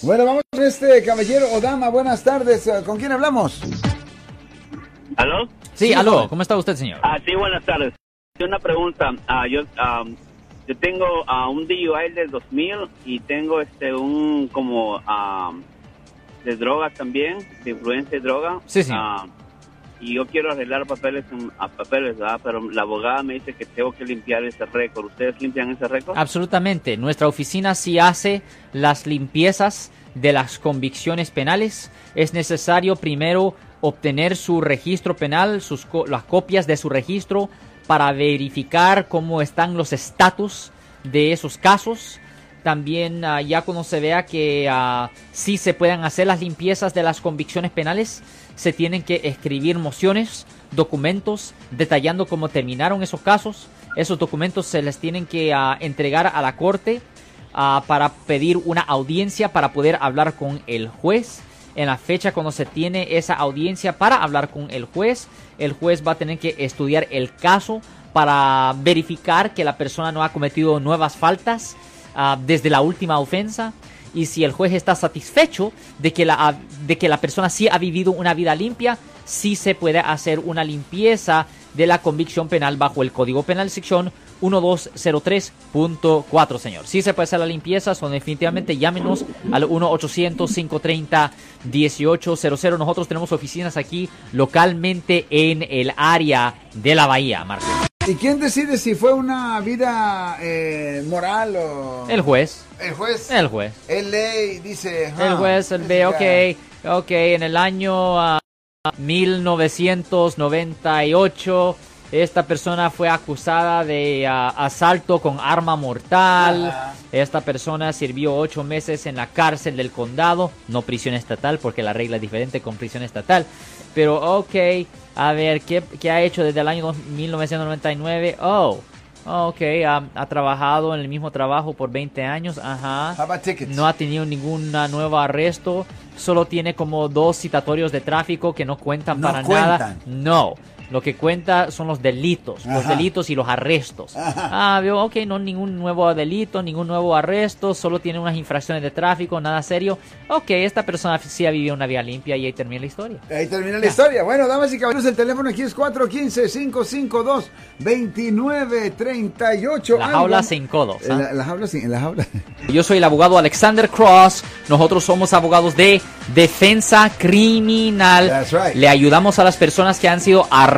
Bueno, vamos con este caballero o dama. Buenas tardes. ¿Con quién hablamos? ¿Aló? Sí, aló. ¿Cómo está usted, señor? Ah, sí, buenas tardes. Una pregunta. Ah, yo, ah, yo tengo ah, un DUI del 2000 y tengo este un como ah, de droga también, de influencia de droga. Sí. Ah, y yo quiero arreglar papeles a papeles, ¿verdad? Pero la abogada me dice que tengo que limpiar ese récord. ¿Ustedes limpian ese récord? Absolutamente. Nuestra oficina sí hace las limpiezas de las convicciones penales. Es necesario primero obtener su registro penal, sus co- las copias de su registro para verificar cómo están los estatus de esos casos. También ah, ya cuando se vea que ah, sí se puedan hacer las limpiezas de las convicciones penales, se tienen que escribir mociones, documentos detallando cómo terminaron esos casos. Esos documentos se les tienen que ah, entregar a la corte para pedir una audiencia para poder hablar con el juez. En la fecha cuando se tiene esa audiencia para hablar con el juez, el juez va a tener que estudiar el caso para verificar que la persona no ha cometido nuevas faltas ah, desde la última ofensa y si el juez está satisfecho de que la de que la persona sí ha vivido una vida limpia, sí se puede hacer una limpieza de la convicción penal bajo el Código Penal sección 1203.4, señor. Sí se puede hacer la limpieza, son definitivamente llámenos al 1-800-530-1800. Nosotros tenemos oficinas aquí localmente en el área de la Bahía, Marco. ¿Y quién decide si fue una vida eh, moral o...? El juez. El juez. El juez. El ley dice... El ah, juez él ve, ok, ok, en el año ah, 1998 esta persona fue acusada de ah, asalto con arma mortal. Esta persona sirvió ocho meses en la cárcel del condado, no prisión estatal, porque la regla es diferente con prisión estatal. Pero ok, a ver, ¿qué, qué ha hecho desde el año dos- 1999? Oh, ok, ah, ha trabajado en el mismo trabajo por 20 años, ajá. No ha tenido ningún nuevo arresto. Solo tiene como dos citatorios de tráfico que no cuentan No para cuentan. nada. No. Lo que cuenta son los delitos, los delitos y los arrestos. Ajá. Ah, veo, ok, no ningún nuevo delito, ningún nuevo arresto, solo tiene unas infracciones de tráfico, nada serio. Ok, esta persona sí ha vivido una vida limpia y ahí termina la historia. Ahí termina la historia. Bueno, damas y caballeros, el teléfono aquí es 415-552-2938. La jaula sin codos. En la, la jaula sin... En la jaula... Yo soy el abogado Alexander Cross. Nosotros somos abogados de defensa criminal. That's right. Le ayudamos a las personas que han sido arrestadas